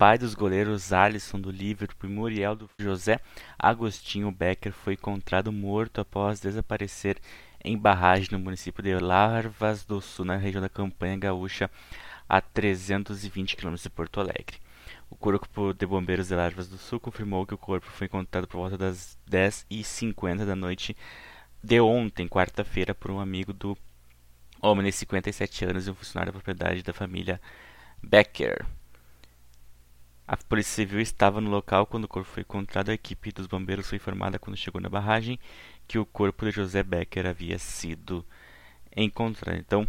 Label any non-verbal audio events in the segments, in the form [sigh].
pai dos goleiros Alisson do Liverpool e Muriel do José Agostinho Becker foi encontrado morto após desaparecer em barragem no município de Larvas do Sul, na região da Campanha Gaúcha, a 320 km de Porto Alegre. O Corpo de Bombeiros de Larvas do Sul confirmou que o corpo foi encontrado por volta das 10h50 da noite de ontem, quarta-feira, por um amigo do homem de 57 anos e um funcionário da propriedade da família Becker. A Polícia Civil estava no local quando o corpo foi encontrado. A equipe dos bombeiros foi informada quando chegou na barragem que o corpo de José Becker havia sido encontrado. Então,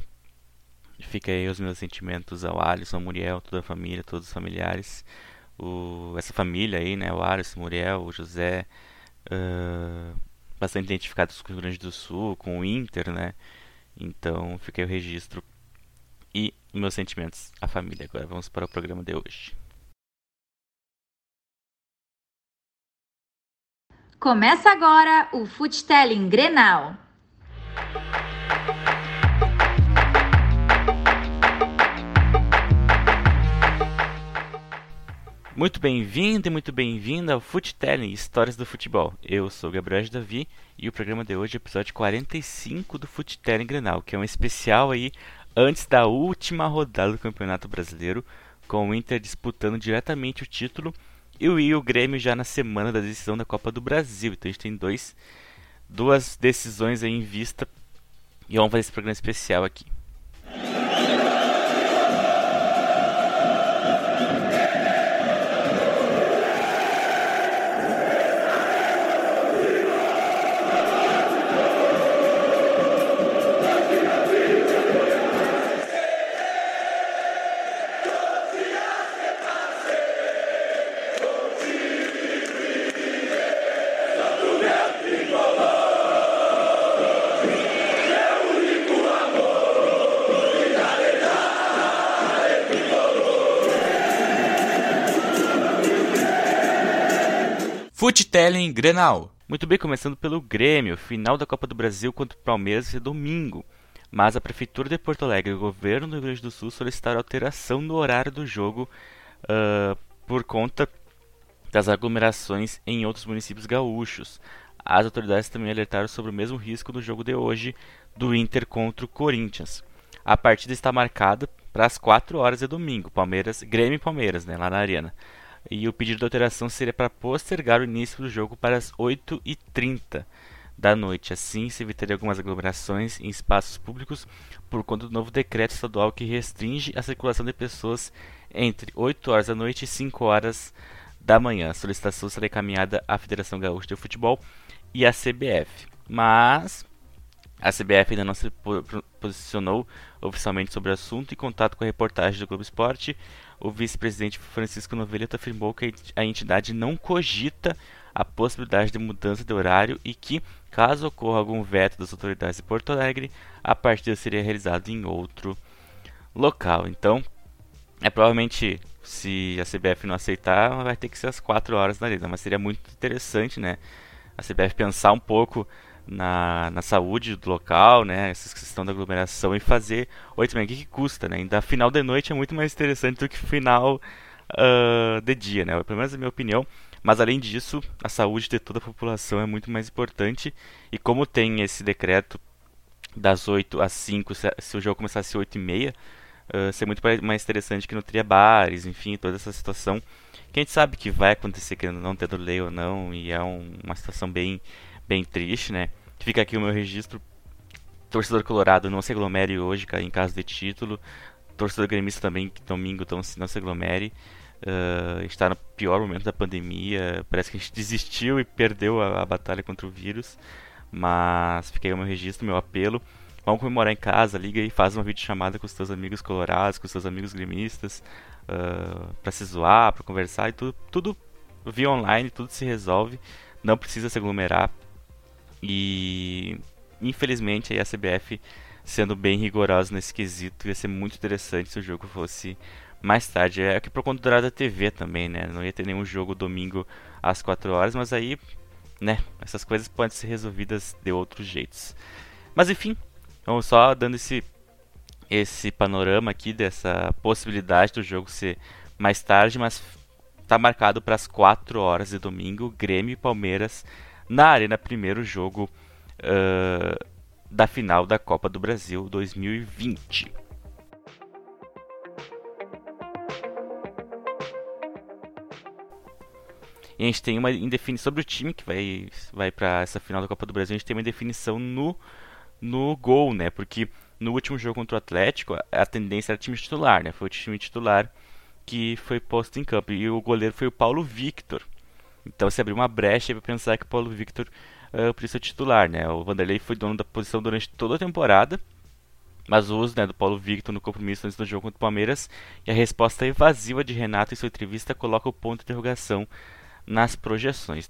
fica aí os meus sentimentos ao Alisson, ao Muriel, toda a família, todos os familiares. O, essa família aí, né? O Alisson, o Muriel, o José, uh, bastante identificados com o Rio Grande do Sul, com o Inter, né? Então, fica aí o registro e meus sentimentos à família. Agora vamos para o programa de hoje. Começa agora o Foodtelling Grenal. Muito bem-vindo e muito bem-vinda ao Foodtelling Histórias do Futebol. Eu sou Gabriel Davi e o programa de hoje é o episódio 45 do Foodtelling Grenal, que é um especial aí antes da última rodada do Campeonato Brasileiro, com o Inter disputando diretamente o título e o, o Grêmio já na semana da decisão da Copa do Brasil. Então a gente tem dois, duas decisões aí em vista. E vamos fazer esse programa especial aqui. Futelling Grenal. Muito bem, começando pelo Grêmio. Final da Copa do Brasil contra o Palmeiras é domingo. Mas a Prefeitura de Porto Alegre e o governo do Rio Grande do Sul solicitaram alteração no horário do jogo uh, por conta das aglomerações em outros municípios gaúchos. As autoridades também alertaram sobre o mesmo risco no jogo de hoje do Inter contra o Corinthians. A partida está marcada para as 4 horas de domingo, Palmeiras, Grêmio e Palmeiras, né, lá na Arena e o pedido de alteração seria para postergar o início do jogo para as 8h30 da noite. Assim, se evitaria algumas aglomerações em espaços públicos por conta do novo decreto estadual que restringe a circulação de pessoas entre 8 horas da noite e 5 horas da manhã. A solicitação será encaminhada à Federação Gaúcha de Futebol e à CBF. Mas a CBF ainda não se posicionou oficialmente sobre o assunto. Em contato com a reportagem do Globo Esporte, o vice-presidente Francisco Noveleta afirmou que a entidade não cogita a possibilidade de mudança de horário e que, caso ocorra algum veto das autoridades de Porto Alegre, a partida seria realizada em outro local. Então, é provavelmente se a CBF não aceitar, vai ter que ser às 4 horas da arena, mas seria muito interessante, né? A CBF pensar um pouco na, na saúde do local, né? Essa questão da aglomeração e fazer. Oi, também, o que, que custa, né? Ainda final de noite é muito mais interessante do que final uh, de dia, né? Pelo menos a minha opinião. Mas além disso, a saúde de toda a população é muito mais importante. E como tem esse decreto das 8 às 5, se, se o jogo começasse às 8 e meia, uh, seria muito mais interessante que não teria bares, enfim, toda essa situação. Que a gente sabe que vai acontecer, querendo não, tendo lei ou não, e é um, uma situação bem bem triste, né? Fica aqui o meu registro. Torcedor colorado não se aglomere hoje em caso de título. Torcedor gremista também, domingo, então não se aglomere. Uh, está no pior momento da pandemia. Parece que a gente [laughs] desistiu e perdeu a, a batalha contra o vírus. Mas aí o meu registro, meu apelo. Vamos comemorar em casa, liga e faz uma videochamada com os teus amigos colorados, com os teus amigos gremistas, uh, para se zoar, para conversar e tudo, tudo via online, tudo se resolve. Não precisa se aglomerar, e infelizmente a CBF sendo bem rigorosa nesse quesito, ia ser muito interessante se o jogo fosse mais tarde. É que por conta do horário da TV também, né? Não ia ter nenhum jogo domingo às 4 horas, mas aí, né, essas coisas podem ser resolvidas de outros jeitos. Mas enfim, vamos só dando esse esse panorama aqui dessa possibilidade do jogo ser mais tarde, mas está marcado para as 4 horas de domingo, Grêmio e Palmeiras na Arena, primeiro jogo uh, da final da Copa do Brasil 2020. E a gente tem uma indefinição sobre o time que vai, vai para essa final da Copa do Brasil. A gente tem uma indefinição no, no gol, né? Porque no último jogo contra o Atlético, a tendência era time titular, né? Foi o time titular que foi posto em campo. E o goleiro foi o Paulo Victor. Então se abriu uma brecha para pensar que o Paulo Victor uh, ser titular, né? O Vanderlei foi dono da posição durante toda a temporada. Mas o uso né, do Paulo Victor no compromisso antes do jogo contra o Palmeiras e a resposta evasiva de Renato em sua entrevista coloca o ponto de interrogação nas projeções.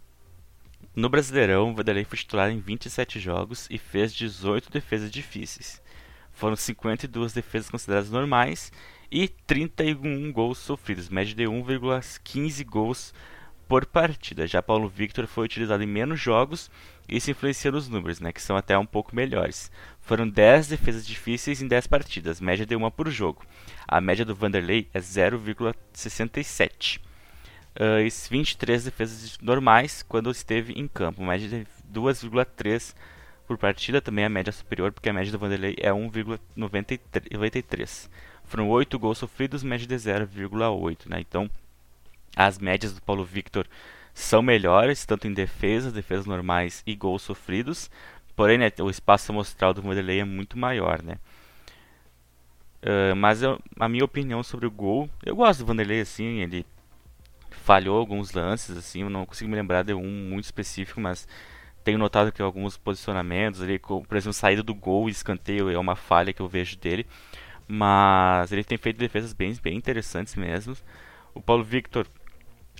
No Brasileirão, o Vanderlei foi titular em 27 jogos e fez 18 defesas difíceis. Foram 52 defesas consideradas normais e 31 gols sofridos, média de 1,15 gols por partida. Já Paulo Victor foi utilizado em menos jogos e isso influencia nos números, né, que são até um pouco melhores. Foram 10 defesas difíceis em 10 partidas, média de uma por jogo. A média do Vanderlei é 0,67 uh, 23 defesas normais quando esteve em campo, média de 2,3 por partida, também a média superior, porque a média do Vanderlei é 1,93. Foram 8 gols sofridos, média de 0,8. Né? Então, as médias do Paulo Victor são melhores, tanto em defesa, defesas normais e gols sofridos. Porém, né, o espaço amostral do Vanderlei é muito maior, né? Uh, mas eu, a minha opinião sobre o gol, eu gosto do Vanderlei assim, ele falhou alguns lances, assim, eu não consigo me lembrar de um muito específico, mas tenho notado que alguns posicionamentos, ele, por exemplo, saída do gol e escanteio é uma falha que eu vejo dele, mas ele tem feito defesas bem, bem interessantes mesmo. O Paulo Victor,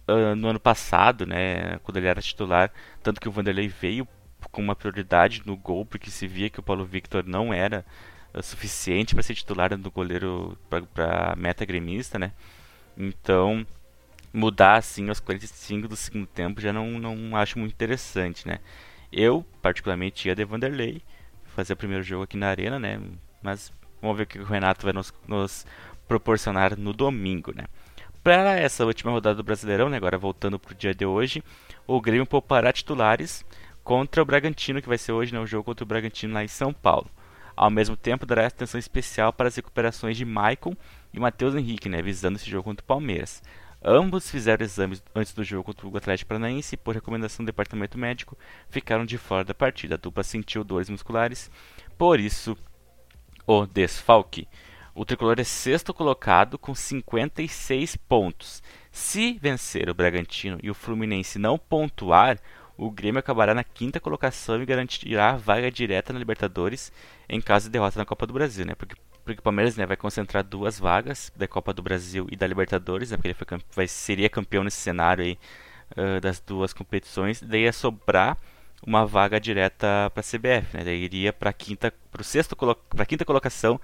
uh, no ano passado, né, quando ele era titular, tanto que o Vanderlei veio com uma prioridade no gol, porque se via que o Paulo Victor não era uh, suficiente para ser titular do goleiro para meta gremista, né? Então, mudar assim aos 45 do segundo tempo já não, não acho muito interessante, né? Eu, particularmente, ia de Vanderlei fazer o primeiro jogo aqui na Arena, né? Mas vamos ver o que o Renato vai nos, nos proporcionar no domingo, né? Para essa última rodada do Brasileirão, né? agora voltando para o dia de hoje, o Grêmio poupará titulares contra o Bragantino, que vai ser hoje, né? O jogo contra o Bragantino lá em São Paulo. Ao mesmo tempo, dará atenção especial para as recuperações de Maicon e Matheus Henrique, né? Visando esse jogo contra o Palmeiras. Ambos fizeram exames antes do jogo contra o Atlético Paranaense e, por recomendação do departamento médico, ficaram de fora da partida. A dupla sentiu dores musculares, por isso o desfalque. O tricolor é sexto colocado com 56 pontos. Se vencer o Bragantino e o Fluminense não pontuar, o Grêmio acabará na quinta colocação e garantirá a vaga direta na Libertadores em caso de derrota na Copa do Brasil, né? Porque porque o Palmeiras né, vai concentrar duas vagas da Copa do Brasil e da Libertadores, né, porque ele foi, vai, seria campeão nesse cenário aí, uh, das duas competições. Daí ia sobrar uma vaga direta para a CBF, né? Daí iria para quinta, para sexto, para quinta colocação,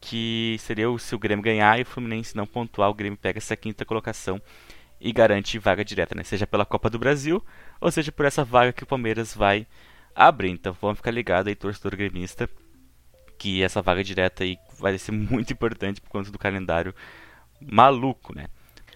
que seria o, se o Grêmio ganhar e o Fluminense não pontuar, o Grêmio pega essa quinta colocação e garante vaga direta, né? Seja pela Copa do Brasil ou seja por essa vaga que o Palmeiras vai abrir. Então vamos ficar ligado aí, torcedor gremista que essa vaga direta aí vai ser muito importante por conta do calendário maluco, né?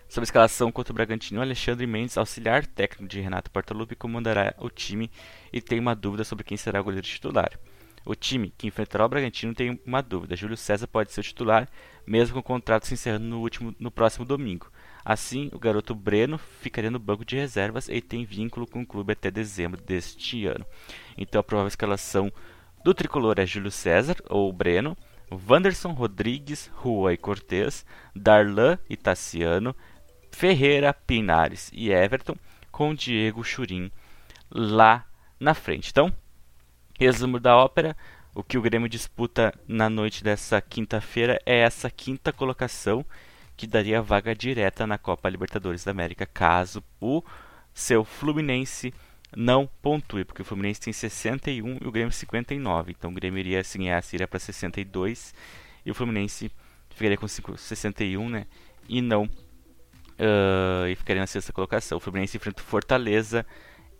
Sobre a escalação contra o Bragantino, Alexandre Mendes, auxiliar técnico de Renato Portaluppi, comandará o time e tem uma dúvida sobre quem será o goleiro titular. O time que enfrentará o Bragantino tem uma dúvida. Júlio César pode ser o titular, mesmo com o contrato se encerrando no, último, no próximo domingo. Assim, o garoto Breno ficaria no banco de reservas e tem vínculo com o clube até dezembro deste ano. Então, a provável escalação do tricolor é Júlio César, ou Breno, Wanderson Rodrigues, Rua e Cortez, Darlan e Tassiano, Ferreira, Pinares e Everton, com Diego Churim lá na frente. Então, resumo da ópera: o que o Grêmio disputa na noite dessa quinta-feira é essa quinta colocação que daria vaga direta na Copa Libertadores da América, caso o seu Fluminense não pontue, porque o Fluminense tem 61 e o Grêmio 59. Então o Grêmio iria se ganhasse iria para 62 e o Fluminense ficaria com 61, né? E não uh, e ficaria na sexta colocação. O Fluminense enfrenta o Fortaleza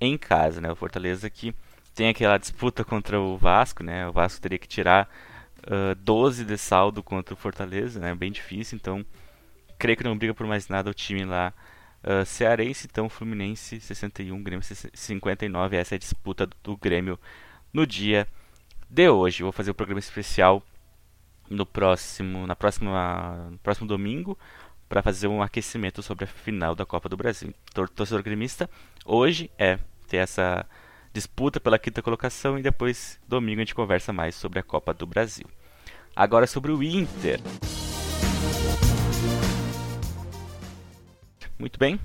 em casa, né? O Fortaleza que tem aquela disputa contra o Vasco, né? O Vasco teria que tirar uh, 12 de saldo contra o Fortaleza, né? Bem difícil, então creio que não briga por mais nada o time lá uh, Cearense, então Fluminense 61, Grêmio 59. Essa é a disputa do, Grêmio no dia de hoje. Vou fazer um programa especial no próximo, na próxima, no próximo domingo para fazer um aquecimento sobre a final da Copa do Brasil. Torcedor gremista, hoje é ter essa disputa pela quinta colocação e depois domingo a gente conversa mais sobre a Copa do Brasil. Agora sobre o Inter. Muito bem.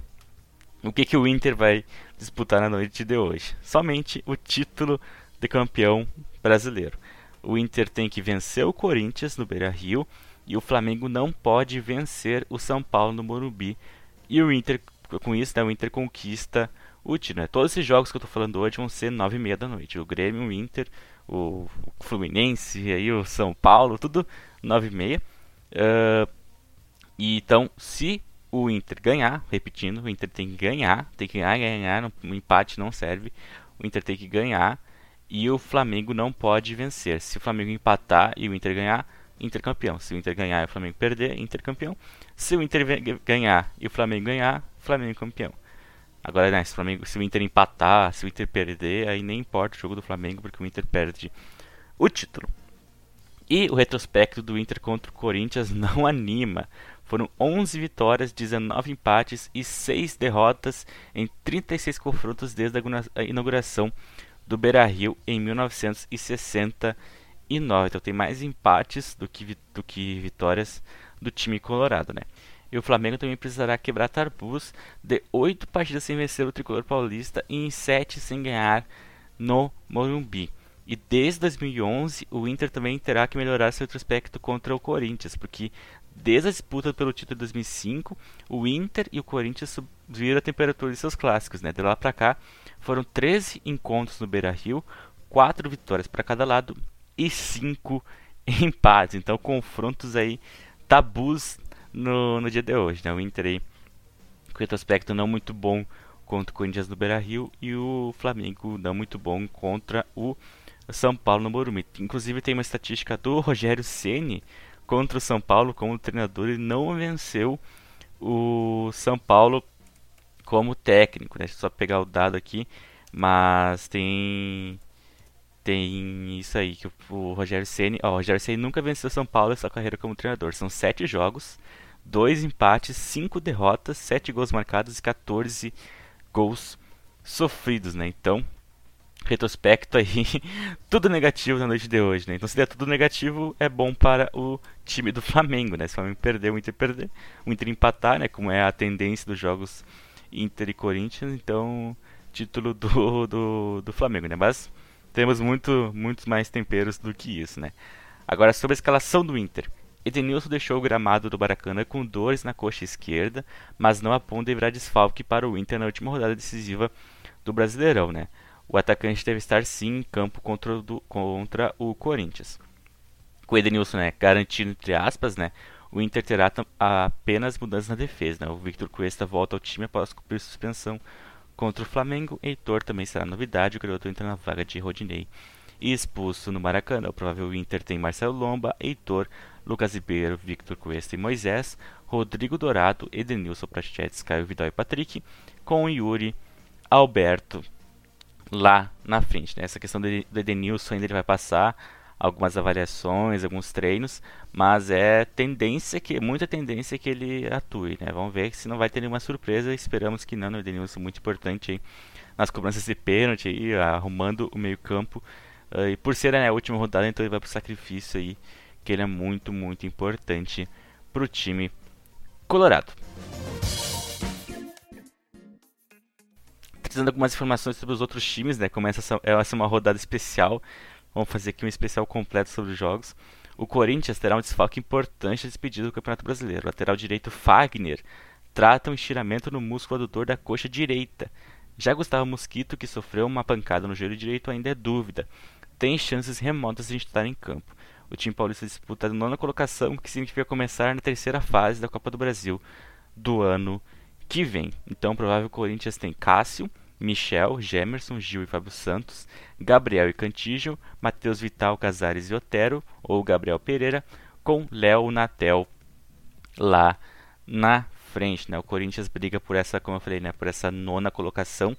O que, que o Inter vai disputar na noite de hoje? Somente o título de campeão brasileiro. O Inter tem que vencer o Corinthians no Beira-Rio e o Flamengo não pode vencer o São Paulo no Morumbi. E o Inter, com isso, né, o Inter conquista título. Né? Todos esses jogos que eu estou falando hoje vão ser nove e meia da noite. O Grêmio, o Inter, o Fluminense, aí o São Paulo, tudo nove e meia. Uh, e então, se o Inter ganhar, repetindo, o Inter tem que ganhar, tem que ganhar, ganhar, um empate não serve. O Inter tem que ganhar e o Flamengo não pode vencer. Se o Flamengo empatar e o Inter ganhar, Inter campeão. Se o Inter ganhar e o Flamengo perder, Inter campeão. Se o Inter ganhar e o Flamengo ganhar, Flamengo campeão. Agora, né, se, o Flamengo, se o Inter empatar, se o Inter perder, aí nem importa o jogo do Flamengo, porque o Inter perde o título. E o retrospecto do Inter contra o Corinthians [laughs] não anima. Foram 11 vitórias, 19 empates e 6 derrotas em 36 confrontos desde a inauguração do Beira-Rio em 1969. Então tem mais empates do que, do que vitórias do time colorado, né? E o Flamengo também precisará quebrar tarbus de 8 partidas sem vencer o tricolor paulista e em 7 sem ganhar no Morumbi. E desde 2011, o Inter também terá que melhorar seu retrospecto contra o Corinthians, porque desde a disputa pelo título de 2005, o Inter e o Corinthians subiram a temperatura de seus clássicos. Né? De lá para cá, foram 13 encontros no Beira-Rio, 4 vitórias para cada lado e 5 [laughs] empates. Então, confrontos aí tabus no, no dia de hoje. Né? O Inter aí, com retrospecto não muito bom contra o Corinthians no Beira-Rio e o Flamengo não muito bom contra o são Paulo no Morumbi. Inclusive tem uma estatística do Rogério Ceni contra o São Paulo como treinador e não venceu o São Paulo como técnico. Né? Deixa eu só pegar o dado aqui, mas tem tem isso aí que o Rogério Ceni, ó, o Rogério Ceni nunca venceu São Paulo nessa carreira como treinador. São sete jogos, dois empates, cinco derrotas, sete gols marcados e 14 gols sofridos, né? Então retrospecto aí, [laughs] tudo negativo na noite de hoje, né? Então se der tudo negativo, é bom para o time do Flamengo, né? Se o Flamengo perder, o Inter perder, o Inter empatar, né? Como é a tendência dos jogos Inter e Corinthians, então título do, [laughs] do, do Flamengo, né? Mas temos muito, muitos mais temperos do que isso, né? Agora sobre a escalação do Inter. Edenilson deixou o gramado do Baracanã com dores na coxa esquerda, mas não aponta deverá desfalque para o Inter na última rodada decisiva do Brasileirão, né? o atacante deve estar sim em campo contra, do, contra o Corinthians. Com o Edenilson né, garantido, entre aspas, né, o Inter terá apenas mudanças na defesa. Né? O Victor Cuesta volta ao time após cumprir suspensão contra o Flamengo. Heitor também será novidade, o garoto entra na vaga de Rodinei. E expulso no Maracanã. O provável Inter tem Marcelo Lomba, Heitor, Lucas Ribeiro, Victor Cuesta e Moisés, Rodrigo Dourado, Edenilson Prachetes, Caio Vidal e Patrick, com Yuri, Alberto, lá na frente. Né? Essa questão do Edenilson ainda ele vai passar algumas avaliações, alguns treinos, mas é tendência que muita tendência que ele atue, né? Vamos ver se não vai ter nenhuma surpresa, esperamos que não, o Edenilson muito importante nas cobranças de pênalti aí, arrumando o meio-campo. Uh, e por ser né, a última rodada, então ele vai pro sacrifício aí, que ele é muito, muito importante pro time colorado. trazendo algumas informações sobre os outros times, né? Começa essa, essa é uma rodada especial. Vamos fazer aqui um especial completo sobre os jogos. O Corinthians terá um desfalque importante despedido do Campeonato Brasileiro. O lateral direito Fagner trata um estiramento no músculo adutor da coxa direita. Já Gustavo Mosquito, que sofreu uma pancada no joelho direito, ainda é dúvida. Tem chances remotas de estar em campo. O time paulista disputa a nona colocação, que significa começar na terceira fase da Copa do Brasil do ano que vem. Então, provável Corinthians tem Cássio, Michel, Gemerson, Gil e Fábio Santos, Gabriel e Cantígio, Matheus Vital, Casares e Otero, ou Gabriel Pereira, com Léo Natel lá na frente, né? O Corinthians briga por essa, como eu falei, né? Por essa nona colocação,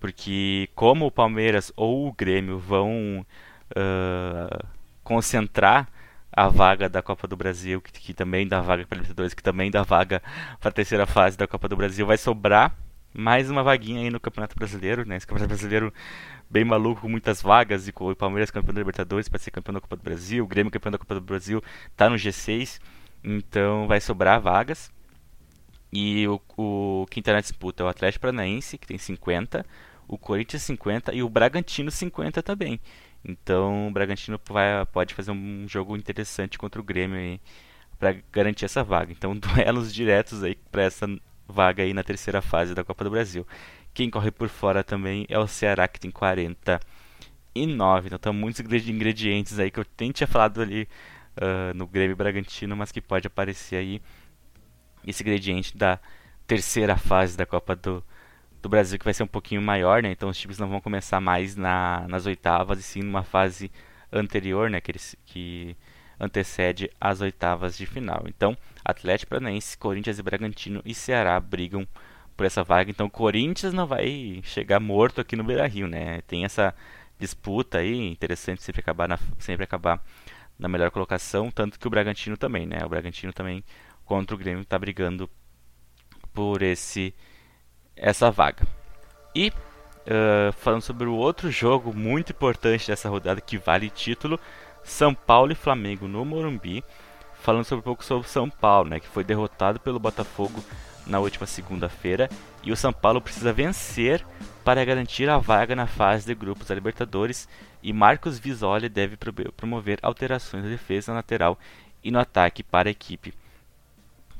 porque como o Palmeiras ou o Grêmio vão uh, concentrar a vaga da Copa do Brasil, que, que também dá vaga para Libertadores, que também dá vaga para a terceira fase da Copa do Brasil, vai sobrar mais uma vaguinha aí no Campeonato Brasileiro, né? Esse Campeonato Brasileiro bem maluco, com muitas vagas, e com o Palmeiras campeão da Libertadores para ser campeão da Copa do Brasil, o Grêmio campeão da Copa do Brasil tá no G6, então vai sobrar vagas. E o, o quem está na disputa é o Atlético Paranaense, que tem 50, o Corinthians 50 e o Bragantino 50 também. Então o Bragantino vai, pode fazer um jogo interessante contra o Grêmio para garantir essa vaga. Então [laughs] duelos diretos aí para essa vaga aí na terceira fase da Copa do Brasil. Quem corre por fora também é o Ceará que tem 49. Então estão muitos ingredientes aí que eu nem tinha falado ali uh, no Grêmio Bragantino, mas que pode aparecer aí esse ingrediente da terceira fase da Copa do, do Brasil, que vai ser um pouquinho maior, né? Então os times não vão começar mais na, nas oitavas, e sim numa fase anterior, né? Que, eles, que antecede as oitavas de final. Então, Atlético Paranaense, Corinthians e Bragantino e Ceará brigam por essa vaga. Então, Corinthians não vai chegar morto aqui no Beira-Rio, né? Tem essa disputa aí, interessante sempre acabar na, sempre acabar na melhor colocação, tanto que o Bragantino também, né? O Bragantino também contra o Grêmio está brigando por esse essa vaga. E uh, falando sobre o outro jogo muito importante dessa rodada que vale título, São Paulo e Flamengo no Morumbi. Falando sobre um pouco sobre São Paulo, né, que foi derrotado pelo Botafogo na última segunda-feira e o São Paulo precisa vencer para garantir a vaga na fase de grupos da Libertadores e Marcos Visoli deve promover alterações na defesa lateral e no ataque para a equipe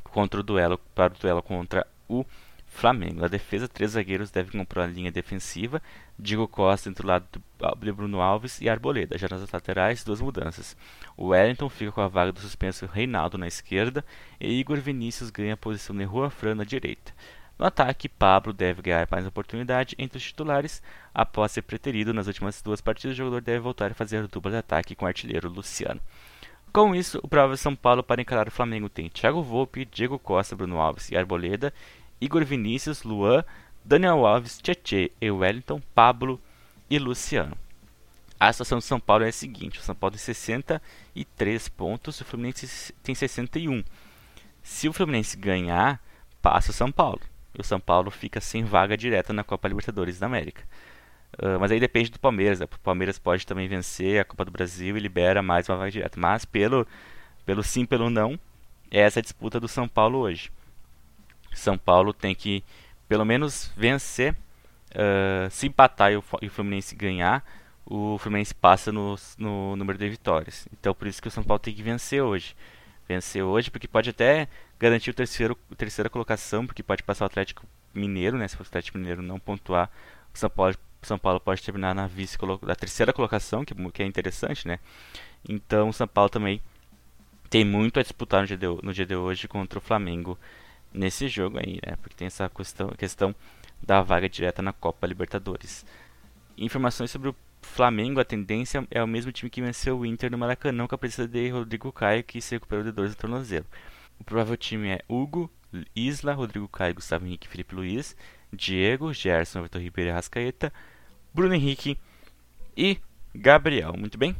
contra o duelo para o duelo contra o Flamengo. Na defesa, três zagueiros devem comprar a linha defensiva. Diego Costa entre o lado de Bruno Alves e Arboleda. Já nas laterais, duas mudanças. O Wellington fica com a vaga do suspenso Reinaldo na esquerda e Igor Vinícius ganha a posição de Rua Fran na direita. No ataque, Pablo deve ganhar mais oportunidade entre os titulares. Após ser preterido nas últimas duas partidas, o jogador deve voltar a fazer a dupla de ataque com o artilheiro Luciano. Com isso, o provável São Paulo para encarar o Flamengo tem Thiago Volpe, Diego Costa, Bruno Alves e Arboleda Igor Vinícius, Luan, Daniel Alves, Tietê e Wellington, Pablo e Luciano. A situação do São Paulo é a seguinte: o São Paulo tem 63 pontos, o Fluminense tem 61. Se o Fluminense ganhar, passa o São Paulo. E o São Paulo fica sem vaga direta na Copa Libertadores da América. Uh, mas aí depende do Palmeiras. Né? O Palmeiras pode também vencer a Copa do Brasil e libera mais uma vaga direta. Mas pelo, pelo sim, pelo não, é essa a disputa do São Paulo hoje. São Paulo tem que pelo menos vencer. Uh, se empatar e o, o Fluminense ganhar, o Fluminense passa no, no número de vitórias. Então por isso que o São Paulo tem que vencer hoje. Vencer hoje, porque pode até garantir o terceiro, a terceira colocação, porque pode passar o Atlético Mineiro, né? Se o Atlético Mineiro não pontuar, o São Paulo, São Paulo pode terminar na vice da terceira colocação, que, que é interessante, né? Então o São Paulo também tem muito a disputar no dia de, no dia de hoje contra o Flamengo nesse jogo aí, né? Porque tem essa questão, questão da vaga direta na Copa Libertadores. Informações sobre o Flamengo, a tendência é o mesmo time que venceu o Inter no Maracanã com a presença de Rodrigo Caio, que se recuperou de dores no tornozelo. O provável time é Hugo, Isla, Rodrigo Caio, Gustavo Henrique, Felipe Luiz, Diego, Gerson, Vitor Ribeiro e Rascaeta, Bruno Henrique e Gabriel. Muito bem?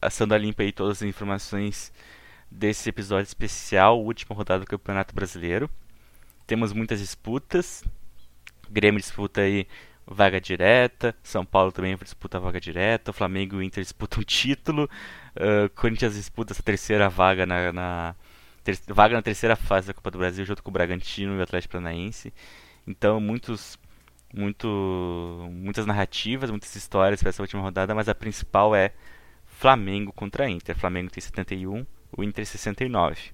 Passando a limpa aí todas as informações desse episódio especial, última rodada do Campeonato Brasileiro. Temos muitas disputas. Grêmio disputa aí vaga direta, São Paulo também disputa vaga direta, o Flamengo e o Inter disputam título, uh, Corinthians disputa essa terceira vaga na, na ter, vaga na terceira fase da Copa do Brasil junto com o Bragantino e o Atlético Paranaense. Então, muitos muito muitas narrativas, muitas histórias para essa última rodada, mas a principal é Flamengo contra Inter. Flamengo tem 71, o Inter 69.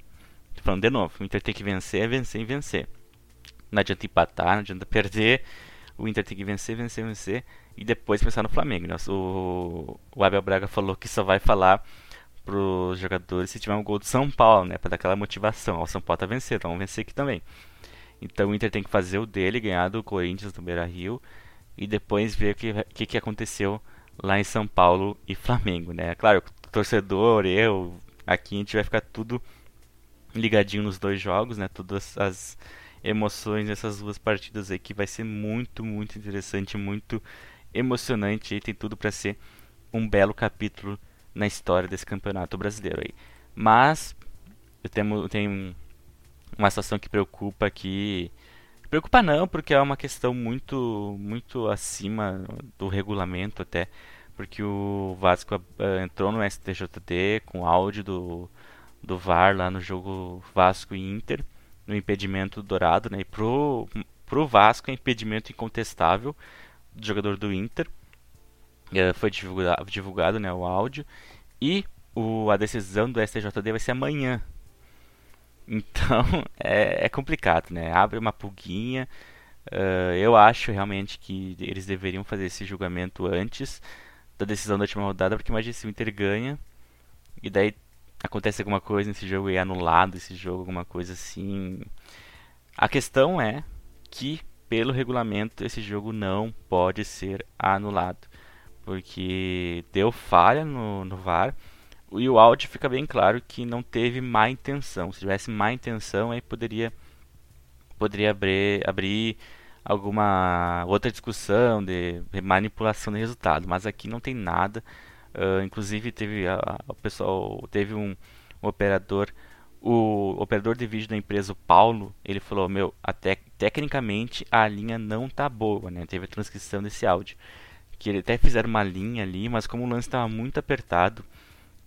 Tô falando de novo, o Inter tem que vencer, é vencer e vencer. Não adianta empatar, não adianta perder. O Inter tem que vencer, vencer, vencer e depois pensar no Flamengo. Né? O, o Abel Braga falou que só vai falar pros jogadores se tiver um gol do São Paulo, né, para dar aquela motivação. O São Paulo tá vencendo, vamos vencer aqui também. Então o Inter tem que fazer o dele, ganhar do Corinthians do Beira-Rio e depois ver o que, que, que aconteceu lá em São Paulo e Flamengo, né? Claro, torcedor, eu, Aqui a gente vai ficar tudo ligadinho nos dois jogos, né? Todas as emoções dessas duas partidas aí que vai ser muito, muito interessante, muito emocionante e tem tudo para ser um belo capítulo na história desse campeonato brasileiro aí. Mas eu tenho, tenho uma situação que preocupa aqui. Preocupa não, porque é uma questão muito muito acima do regulamento até, porque o Vasco uh, entrou no STJD com áudio do, do VAR lá no jogo Vasco e Inter, no impedimento dourado, né? E pro, pro Vasco é impedimento incontestável do jogador do Inter. Uh, foi divulgado, divulgado né, o áudio. E o, a decisão do STJD vai ser amanhã, [laughs] então é, é complicado, né? Abre uma pulguinha. Uh, eu acho realmente que eles deveriam fazer esse julgamento antes da decisão da última rodada, porque imagina se o Inter ganha e daí acontece alguma coisa nesse jogo e é anulado esse jogo, alguma coisa assim. A questão é que, pelo regulamento, esse jogo não pode ser anulado, porque deu falha no, no VAR e o áudio fica bem claro que não teve má intenção. Se tivesse má intenção, aí poderia poderia abrir, abrir alguma outra discussão de manipulação de resultado, mas aqui não tem nada. Uh, inclusive teve a, o pessoal teve um, um, operador o operador de vídeo da empresa o Paulo ele falou meu até tecnicamente a linha não tá boa né teve a transcrição desse áudio que ele até fizeram uma linha ali mas como o lance estava muito apertado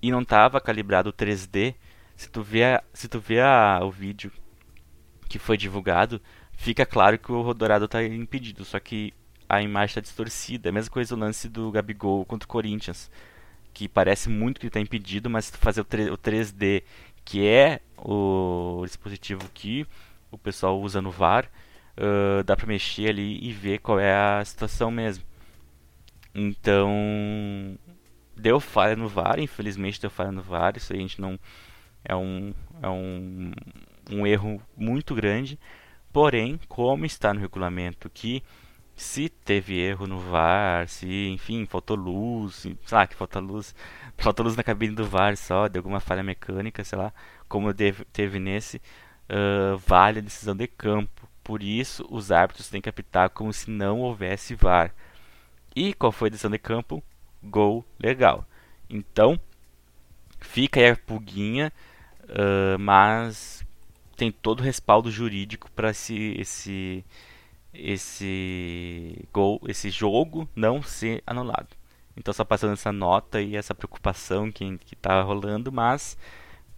e não estava calibrado 3D, se tu vê, se tu vê a, o vídeo que foi divulgado, fica claro que o Rodorado está impedido, só que a imagem está distorcida. É a mesma coisa o lance do Gabigol contra o Corinthians, que parece muito que está impedido, mas se tu fazer o, 3, o 3D, que é o dispositivo que o pessoal usa no VAR, uh, dá para mexer ali e ver qual é a situação mesmo. Então, deu falha no VAR, infelizmente deu falha no VAR, isso aí a gente não é um é um, um erro muito grande. Porém, como está no regulamento que se teve erro no VAR, se enfim, faltou luz, sei lá, que falta luz, [laughs] faltou luz na cabine do VAR só, de alguma falha mecânica, sei lá, como deve, teve nesse, uh, vale a decisão de campo. Por isso, os árbitros têm que apitar como se não houvesse VAR. E qual foi a decisão de campo? gol legal. Então, fica aí a pulguinha, uh, mas tem todo o respaldo jurídico para esse, esse, esse gol, esse jogo não ser anulado. Então, só passando essa nota e essa preocupação que está rolando, mas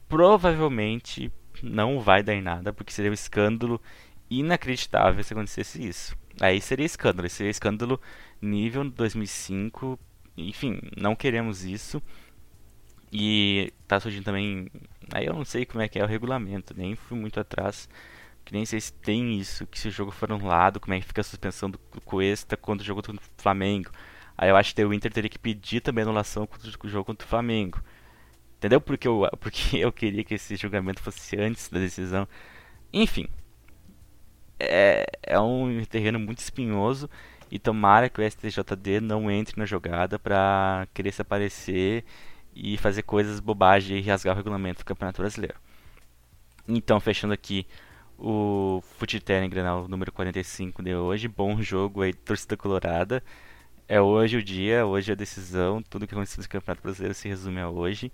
provavelmente não vai dar em nada, porque seria um escândalo inacreditável se acontecesse isso. Aí seria escândalo, seria escândalo nível 2005 enfim, não queremos isso. E tá surgindo também. Aí eu não sei como é que é o regulamento, nem fui muito atrás. Que nem sei se tem isso, que se o jogo for anulado, como é que fica a suspensão do Cuesta quando o jogo contra o Flamengo. Aí eu acho que o Inter teria que pedir também anulação contra o jogo contra o Flamengo. Entendeu? Porque eu, [laughs] porque eu queria que esse julgamento fosse antes da decisão. Enfim. É, é um terreno muito espinhoso. E tomara que o STJD não entre na jogada para querer se aparecer e fazer coisas bobagem e rasgar o regulamento do Campeonato Brasileiro. Então, fechando aqui o Futilterra em Granal número 45 de hoje. Bom jogo aí, torcida colorada. É hoje o dia, hoje a decisão. Tudo que aconteceu no Campeonato Brasileiro se resume a hoje.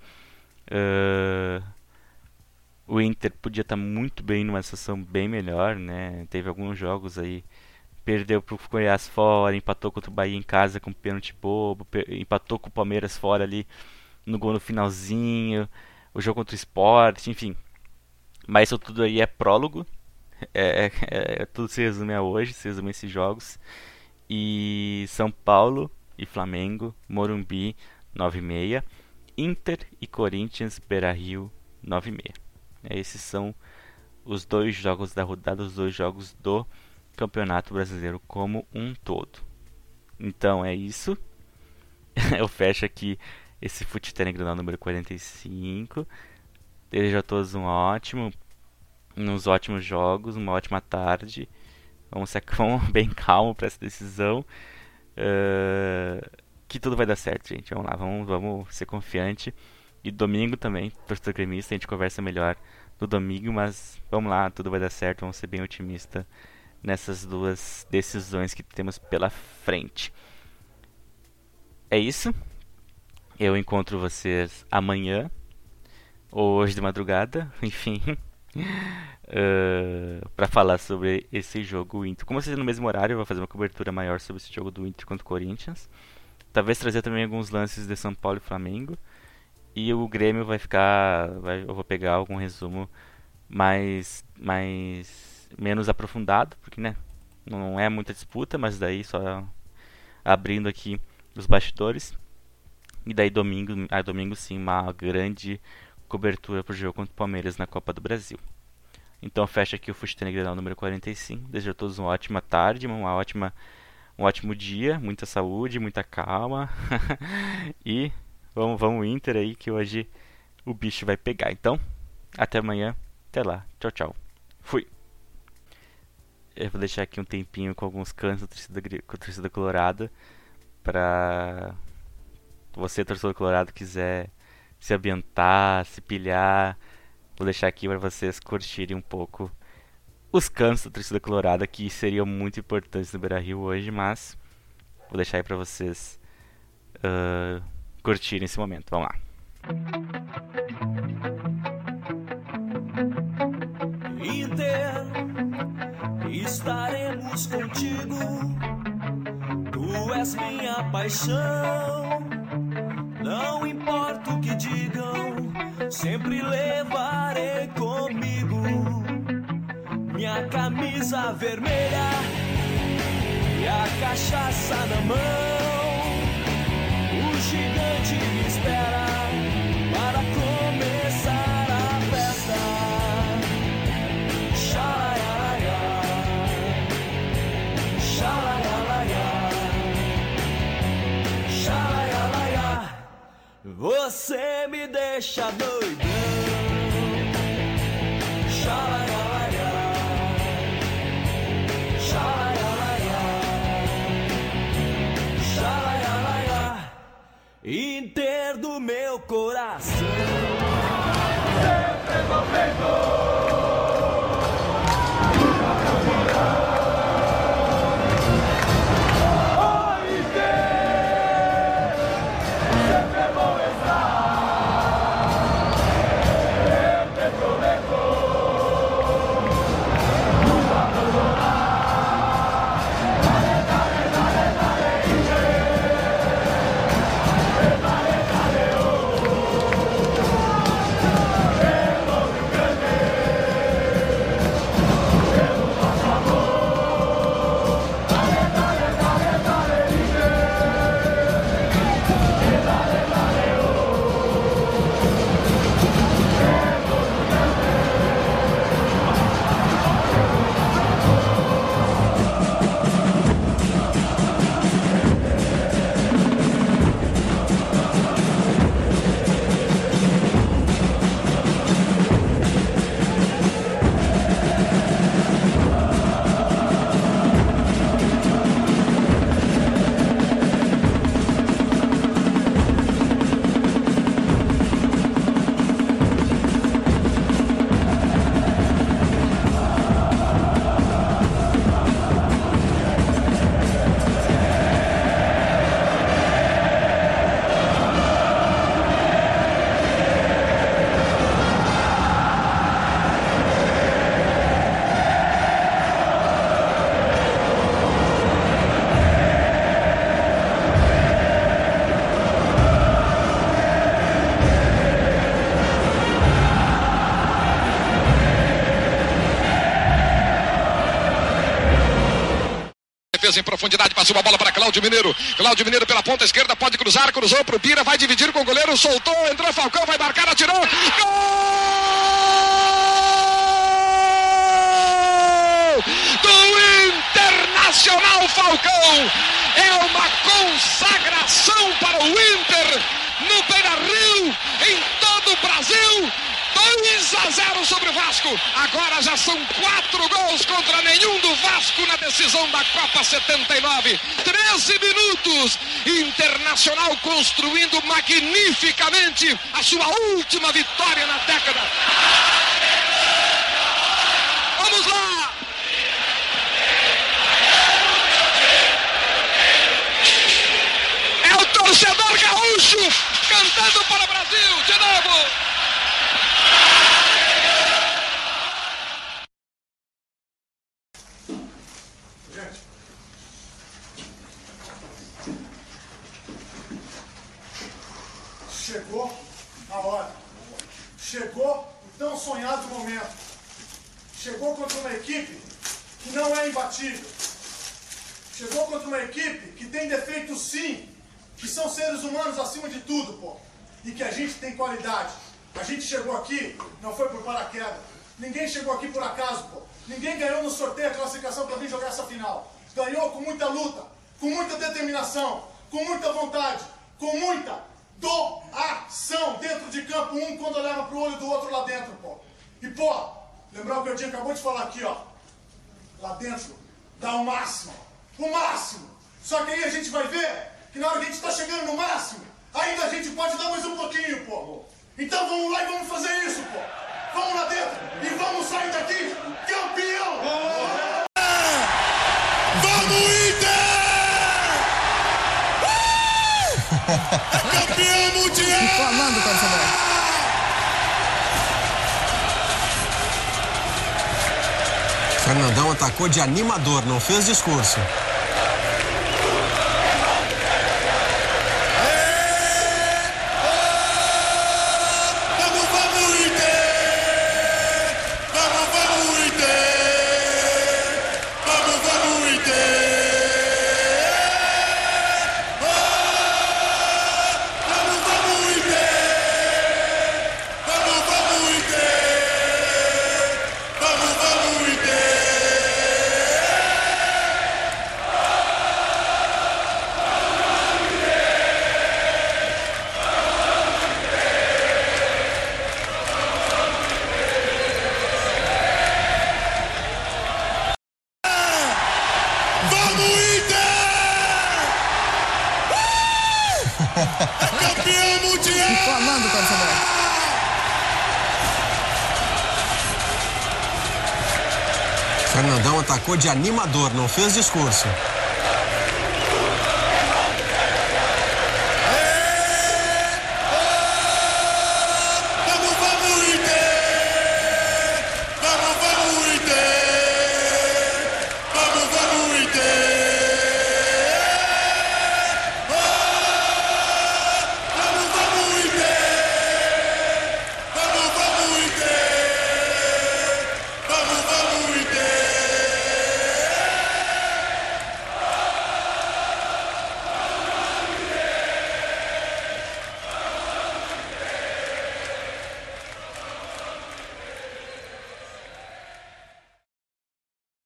Uh, o Inter podia estar muito bem numa situação bem melhor, né? Teve alguns jogos aí perdeu pro Goiás fora, empatou contra o Bahia em casa com pênalti bobo, empatou com o Palmeiras fora ali no gol no finalzinho, o jogo contra o Sport, enfim. Mas isso tudo aí é prólogo. É, é, é, tudo se resume a hoje, se resume a esses jogos. E São Paulo e Flamengo, Morumbi 9,6. Inter e Corinthians, Beira Rio 9,6. Esses são os dois jogos da rodada, os dois jogos do Campeonato Brasileiro como um todo. Então é isso. [laughs] Eu fecho aqui esse Fute Telegram número 45. Desejo a todos um ótimo, uns ótimos jogos, uma ótima tarde. Vamos ser [laughs] bem calmo para essa decisão. Uh, que tudo vai dar certo, gente. Vamos lá, vamos, vamos ser confiante. E domingo também, torcedor gremista, a gente conversa melhor no domingo, mas vamos lá, tudo vai dar certo, vamos ser bem otimistas nessas duas decisões que temos pela frente. É isso. Eu encontro vocês amanhã ou hoje de madrugada, [laughs] enfim, uh, para falar sobre esse jogo Inter. Como vocês no mesmo horário, eu vou fazer uma cobertura maior sobre esse jogo do Inter contra o Corinthians. Talvez trazer também alguns lances de São Paulo e Flamengo. E o Grêmio vai ficar, vai, eu vou pegar algum resumo mais, mais menos aprofundado, porque né, não é muita disputa, mas daí só abrindo aqui os bastidores. E daí domingo, ah, domingo sim, uma grande cobertura para o jogo contra o Palmeiras na Copa do Brasil. Então fecha aqui o Futebol Grenal número 45. Desejo a todos uma ótima tarde, uma ótima, um ótimo dia, muita saúde, muita calma. [laughs] e vamos, vamos Inter aí que hoje o bicho vai pegar. Então, até amanhã. Até lá. Tchau, tchau. Fui. Eu vou deixar aqui um tempinho com alguns cantos da torcida, a torcida colorada para você, torcedor colorado, quiser se ambientar, se pilhar. Vou deixar aqui para vocês curtirem um pouco os cantos da torcida colorada que seriam muito importantes no Beira Rio hoje, mas vou deixar aí para vocês uh, curtirem esse momento. Vamos lá. Inter, estaremos contigo. Tu és minha paixão não importa o que digam, sempre levarei comigo minha camisa vermelha e a cachaça na mão. O gigante me espera Você me deixa doidão. Xalaialaia, xalaialaia, xalaialaia, Inter do meu coração. Sempre momento. Em profundidade, passou uma bola para Cláudio Mineiro. Cláudio Mineiro pela ponta esquerda, pode cruzar, cruzou para o Bira, vai dividir com o goleiro, soltou, entrou Falcão, vai marcar, atirou. Gol! Do Internacional Falcão! É uma consagração para o Inter no Beira Rio, em todo o Brasil 2 a 0 sobre o Vasco. Agora já são quatro gols contra nenhum do Vasco na decisão da Copa 79. 13 minutos. Internacional construindo magnificamente a sua última vitória na década. Vamos lá! É o torcedor gaúcho cantando para o Brasil. Chegou aqui, não foi por paraquedas. Ninguém chegou aqui por acaso, pô. Ninguém ganhou no sorteio a classificação para vir jogar essa final. Ganhou com muita luta, com muita determinação, com muita vontade, com muita doação dentro de campo, um quando olhava pro olho do outro lá dentro, pô. E, pô, lembrar o que o Dinho acabou de falar aqui, ó. Lá dentro, dá o máximo, o máximo. Só que aí a gente vai ver que na hora que a gente tá chegando no máximo, ainda a gente pode dar mais um pouquinho, pô. Então vamos lá e vamos fazer isso, pô. Vamos lá dentro e vamos sair daqui campeão! Vamos, Inter! [laughs] Campeão mundial! Reclamando, torcedor. Fernandão atacou de animador, não fez discurso. Campeão mundial! Reclamando, torcedor. Fernandão atacou de animador, não fez discurso.